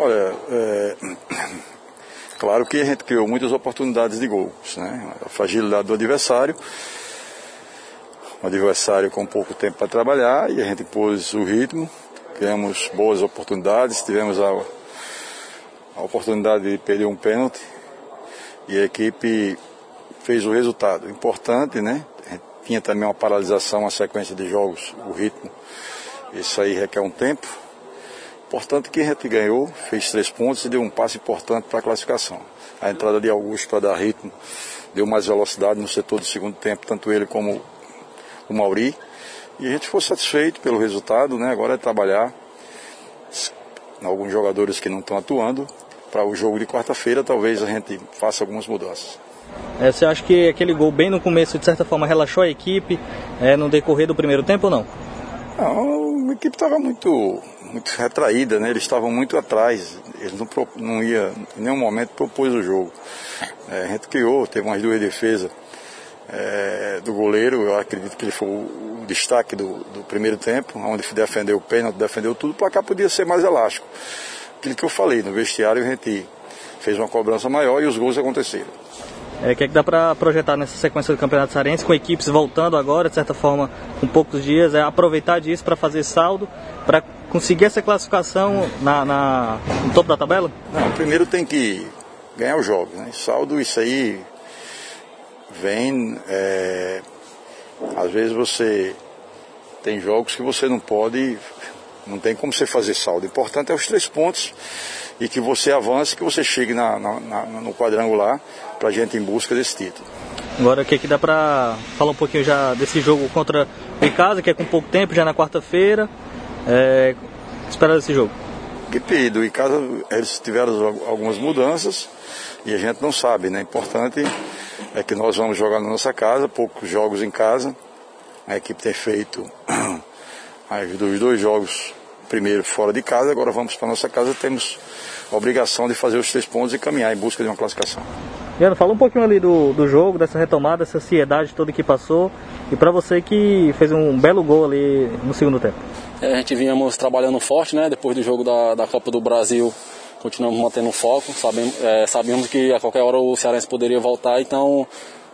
Olha, é... claro que a gente criou muitas oportunidades de gols, né? A fragilidade do adversário, um adversário com pouco tempo para trabalhar e a gente pôs o ritmo, criamos boas oportunidades, tivemos a, a oportunidade de perder um pênalti e a equipe fez o resultado. Importante, né? Tinha também uma paralisação, uma sequência de jogos, o ritmo. Isso aí requer um tempo. Importante que a gente ganhou, fez três pontos e deu um passo importante para a classificação. A entrada de Augusto para dar ritmo deu mais velocidade no setor do segundo tempo, tanto ele como o Mauri. E a gente ficou satisfeito pelo resultado, né? Agora é trabalhar alguns jogadores que não estão atuando. Para o jogo de quarta-feira, talvez a gente faça algumas mudanças. É, você acha que aquele gol bem no começo, de certa forma, relaxou a equipe é, no decorrer do primeiro tempo ou não? Não, a equipe estava muito, muito retraída, né? Eles estavam muito atrás. Eles não, não ia, em nenhum momento, propôs o jogo. É, a gente criou, teve umas duas defesas é, do goleiro, eu acredito que ele foi o, destaque do, do, primeiro tempo, onde defendeu o pênalti, defendeu tudo, o placar podia ser mais elástico. Aquilo que eu falei, no vestiário a gente fez uma cobrança maior e os gols aconteceram. É, o que, é que dá para projetar nessa sequência do Campeonato Sarense, com equipes voltando agora, de certa forma, com poucos dias, é aproveitar disso para fazer saldo, para conseguir essa classificação na, na, no topo da tabela? Não, primeiro tem que ganhar os jogos, né? Saldo, isso aí vem. É, às vezes você tem jogos que você não pode, não tem como você fazer saldo. O importante é os três pontos e que você avance, que você chegue na, na, na, no quadrangular para a gente em busca desse título. Agora, o que, que dá para falar um pouquinho já desse jogo contra o Icasa, que é com pouco tempo, já na quarta-feira. É, esperar desse jogo? equipe do Icasa, eles tiveram algumas mudanças e a gente não sabe, né? Importante é que nós vamos jogar na nossa casa, poucos jogos em casa. A equipe tem feito os dois jogos primeiro fora de casa, agora vamos para nossa casa, temos a obrigação de fazer os três pontos e caminhar em busca de uma classificação. Leandro, fala um pouquinho ali do, do jogo, dessa retomada, dessa ansiedade toda que passou e para você que fez um belo gol ali no segundo tempo. É, a gente vínhamos trabalhando forte, né? Depois do jogo da, da Copa do Brasil, continuamos mantendo foco. Sabemos, é, sabíamos que a qualquer hora o Cearense poderia voltar, então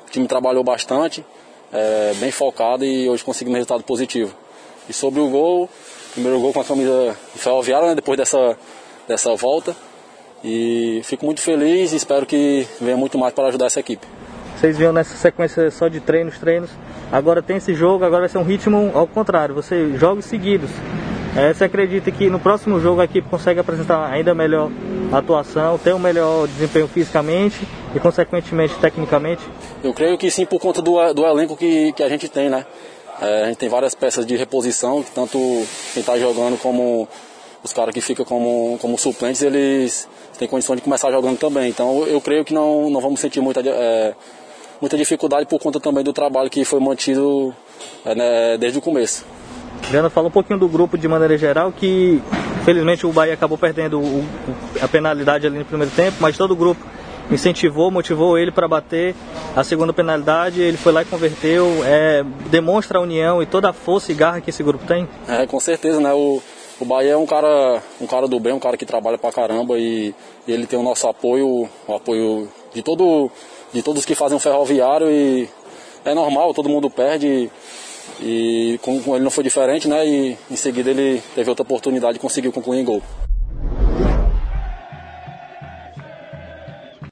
o time trabalhou bastante, é, bem focado e hoje conseguimos um resultado positivo. E sobre o gol, primeiro gol com a camisa ferroviária, né? Depois dessa, dessa volta. E fico muito feliz e espero que venha muito mais para ajudar essa equipe. Vocês viram nessa sequência só de treinos, treinos. Agora tem esse jogo, agora vai ser um ritmo ao contrário, você jogos seguidos. É, você acredita que no próximo jogo a equipe consegue apresentar ainda melhor atuação, ter um melhor desempenho fisicamente e consequentemente tecnicamente? Eu creio que sim, por conta do, do elenco que, que a gente tem, né? É, a gente tem várias peças de reposição, tanto quem está jogando como os caras que ficam como, como suplentes, eles têm condição de começar jogando também. Então eu creio que não, não vamos sentir muita, é, muita dificuldade por conta também do trabalho que foi mantido é, né, desde o começo. Leandro, fala um pouquinho do grupo de maneira geral, que felizmente o Bahia acabou perdendo o, a penalidade ali no primeiro tempo, mas todo o grupo incentivou, motivou ele para bater a segunda penalidade, ele foi lá e converteu, é, demonstra a união e toda a força e garra que esse grupo tem? É, com certeza, né? O, o Bahia é um cara, um cara do bem, um cara que trabalha pra caramba e, e ele tem o nosso apoio, o apoio de, todo, de todos que fazem o ferroviário e é normal, todo mundo perde e com, com ele não foi diferente, né? E em seguida ele teve outra oportunidade e conseguiu concluir em gol.